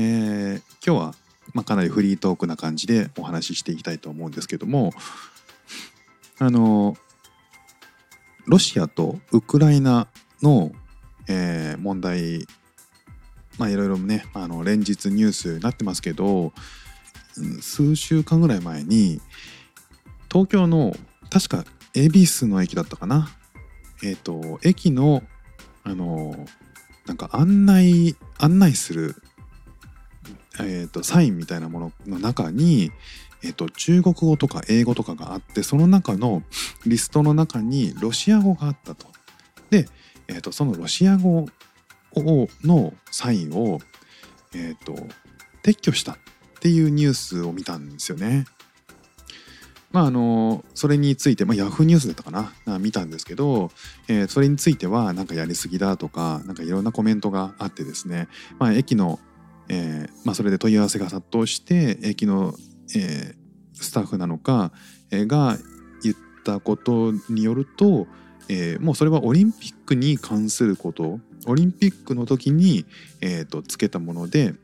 えー今日は、まあ、かなりフリートークな感じでお話ししていきたいと思うんですけどもあのロシアとウクライナのえー問題まあいろいろねあの連日ニュースになってますけど数週間ぐらい前に東京の確か恵比寿の駅だったかな。えっ、と駅のあのなんか案内案内するえー、とサインみたいなものの中に、えー、と中国語とか英語とかがあってその中のリストの中にロシア語があったと。で、えー、とそのロシア語のサインを、えー、と撤去したっていうニュースを見たんですよね。まああのそれについて、まあ、ヤフーニュースだったかな？あ見たんですけど、えーそれについてはなんかやりすぎだとかなんかいろんなコメントがあってですね、まあ、駅の、えーまあ、それで問い合わせが殺到して駅の、えースタッフなのか、えーが言ったことによると、えーもうそれはオリンピックに関することオリンピックの時に、えー、とつけたもので、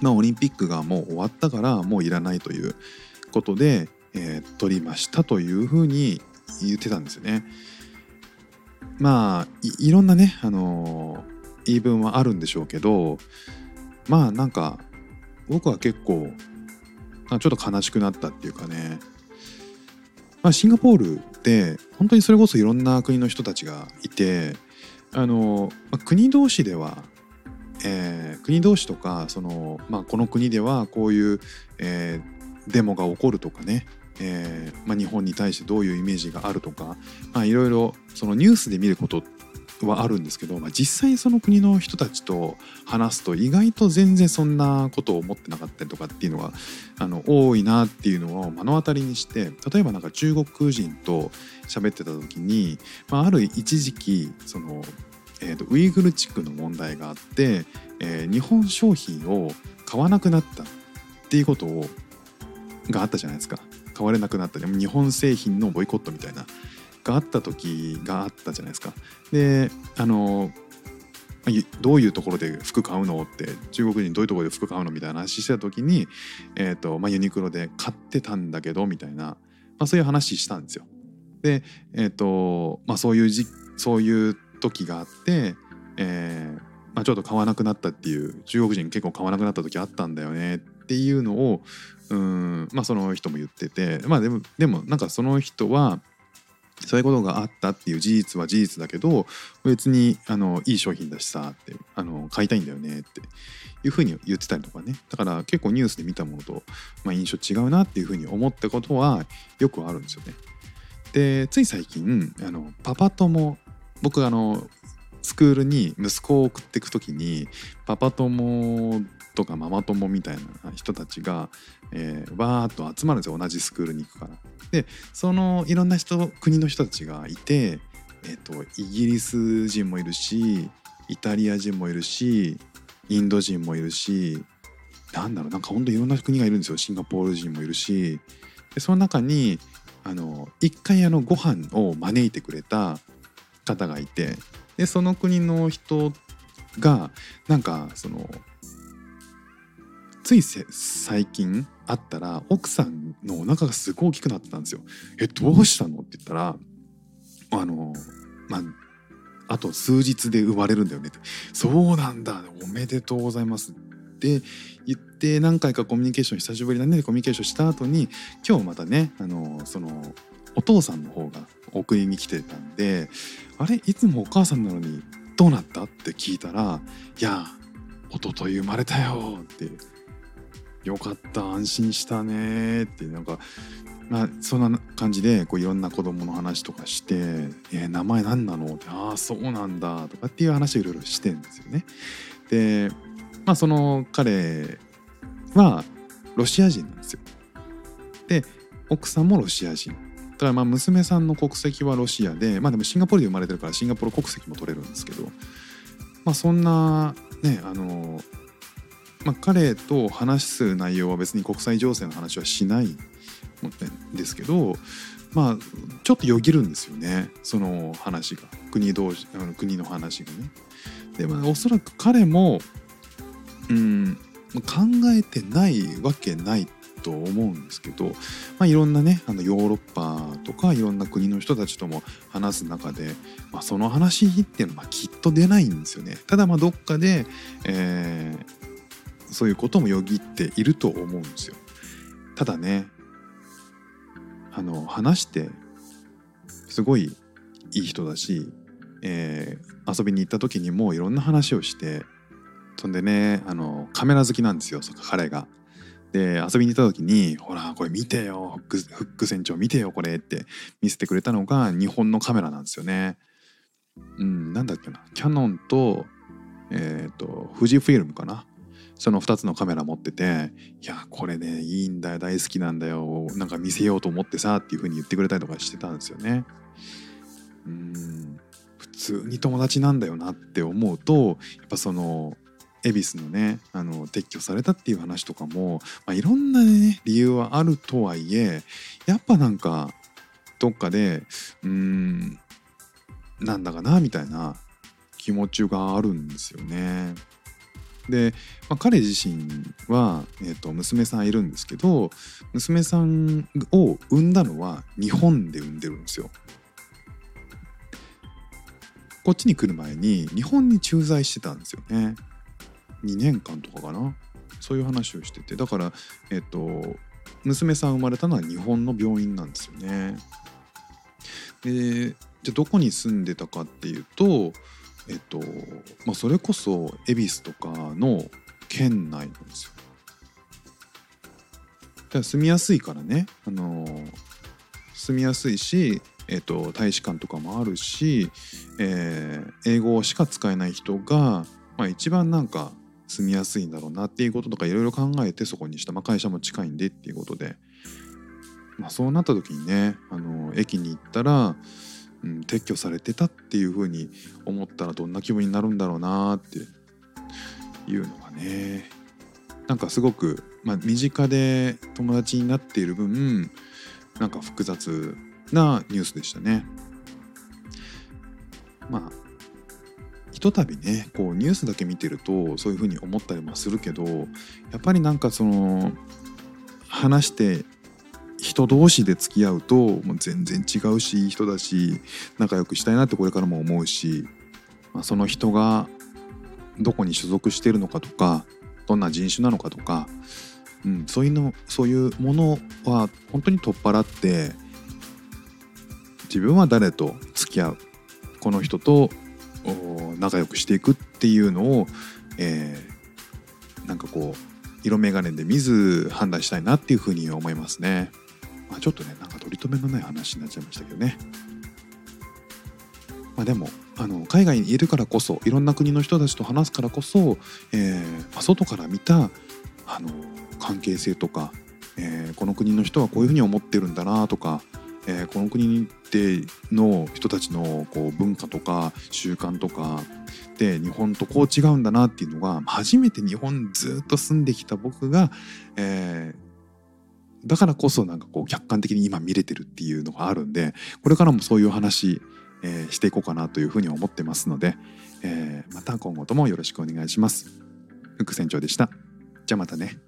まあ、オリンピックがもう終わったからもういらないということで、えー取りましたというふうに言ってたんですよね。まあいろんなね、あの言い分はあるんでしょうけどまあなんか僕は結構ちょっと悲しくなったっていうかね、まあ、シンガポールって本当にそれこそいろんな国の人たちがいてあの、まあ国同士では、えー国同士とかその、まあ、この国ではこういう、えーデモが起こるとかね、えーまあ、日本に対してどういうイメージがあるとか、まあ、いろいろそのニュースで見ることっはあるんですけど、まあ、実際その国の人たちと話すと意外と全然そんなことを思ってなかったりとかっていうのがあの多いなっていうのを目の当たりにして例えばなんか中国人と喋ってた時に、まあ、ある一時期その、えーとウイグル地区の問題があって、えー日本商品を買わなくなったっていうことをがあったじゃないですか。買われなくなった。日本製品のボイコットみたいながあった時があったじゃないですか。であのどういうところで服買うのって中国人どういうところで服買うのみたいな話してた時に、えーとまあ、ユニクロで買ってたんだけどみたいな、まあ、そういう話したんですよ。で、えーとまあ、そういうじそういう時があって、えーまあ、ちょっと買わなくなったっていう中国人結構買わなくなった時あったんだよねっていうのをうんまあその人も言っててまあでもでもなんかその人はそういうことがあったっていう事実は事実だけど別にあのいい商品だしさってあの買いたいんだよねっていうふうに言ってたりとかねだから結構ニュースで見たものと、まあ、印象違うなっていうふうに思ったことはよくあるんですよね。でつい最近あのパパ友僕あのスクールに息子を送っていく時にパパ友とかママ友みたいな人たちが、えーわーっと集まるんですよ同じスクールに行くから。でそのいろんな人国の人たちがいて、えー、とイギリス人もいるしイタリア人もいるしインド人もいるしなんだろうなんかほんといろんな国がいるんですよ。シンガポール人もいるし。でその中にあの一回あのご飯を招いてくれた方がいて。でその国の人がなんかそのつい最近会ったら奥さんのお腹がすごい大きくなってたんですよ。えどうしたの？って言ったらあのまああと数日で生まれるんだよねってそうなんだ。おめでとうございますって言って何回かコミュニケーション久しぶりだねコミュニケーションした後に今日またねあのそのお父さんの方が送りに来てたんであれ？いつもお母さんなのにどうなった？って聞いたら「いや一昨日生まれたよ」って「よかった安心したね」ってなんかまあそんな感じでこういろんな子供の話とかして「えー名前何なの?」って「ああそうなんだ」とかっていう話をいろいろしてんですよね。でまあその彼はロシア人なんですよ。で奥さんもロシア人。だからまあ娘さんの国籍はロシアでまあでもシンガポールで生まれてるからシンガポール国籍も取れるんですけどまあそんなねあのまあ彼と話す内容は別に国際情勢の話はしないんですけどまあちょっとよぎるんですよねその話が国同士あの国の話がね。でまあおそらく彼もうん考えてないわけないと思うんですけど、まあ、いろんなねあのヨーロッパとかいろんな国の人たちとも話す中で、まあ、その話っていうのはきっと出ないんですよね。ただまあどっかで、えー、そういうこともよぎっていると思うんですよ。ただねあの話してすごいいい人だし、えー、遊びに行った時にもいろんな話をしてそんでねあのカメラ好きなんですよ彼が。で遊びに行った時に「ほらこれ見てよフックフック船長見てよこれ」って見せてくれたのが日本のカメラなんですよね。うん、なんだっけなキャノンと,、えーと、富士フィルムかなその2つのカメラ持ってて「いやこれねいいんだよ大好きなんだよなんか見せようと思ってさ」っていう風に言ってくれたりとかしてたんですよね。うん普通に友達なんだよなって思うとやっぱその恵比寿のねあの撤去されたっていう話とかも、まあ、いろんなね理由はあるとはいえやっぱなんかどっかでうーんなんだかなみたいな気持ちがあるんですよね。で、まあ、彼自身は、えーと、娘さんいるんですけど娘さんを産んだのは日本で産んでるんですよ。こっちに来る前に日本に駐在してたんですよね。2年間とかかなそういう話をしててだからえっと娘さん生まれたのは日本の病院なんですよね。でじゃあどこに住んでたかっていうとえっとまあそれこそ恵比寿とかの県内なんですよ。だから住みやすいからね、あの住みやすいし、えっと、大使館とかもあるし、えー、英語しか使えない人が、まあ、一番なんか住みやすいんだろうなっていうこととかいろいろ考えてそこにした、まあ、会社も近いんでっていうことで、まあ、そうなった時にねあの駅に行ったら、うん、撤去されてたっていうふうに思ったらどんな気分になるんだろうなっていうのがねなんかすごく、まあ、身近で友達になっている分なんか複雑なニュースでしたね。まあひとたびねこうニュースだけ見てるとそういうふうに思ったりもするけどやっぱりなんかその話して人同士で付き合うともう全然違うしいい人だし仲良くしたいなってこれからも思うし、まあ、その人がどこに所属してるのかとかどんな人種なのかとか、うん、そういうのそういうものは本当に取っ払って自分は誰と付き合うこの人と仲良くしていくっていうのを、えー、なんかこう色眼鏡で見ず判断したいなっていうふうに思いますね。あ、ちょっとねなんか取り留めのない話になっちゃいましたけどね。まあ、でもあの海外にいるからこそいろんな国の人たちと話すからこそ、えーまあ、外から見たあの関係性とか、えー、この国の人はこういうふうに思ってるんだなとか、えー、この国での人たちのこう文化とか習慣とかで日本とこう違うんだなっていうのが初めて日本ずっと住んできた僕が、えー、だからこそなんかこう客観的に今見れてるっていうのがあるんでこれからもそういう話、えー、していこうかなというふうに思ってますので、えー、また今後ともよろしくお願いします。副船長でした。じゃあまたね。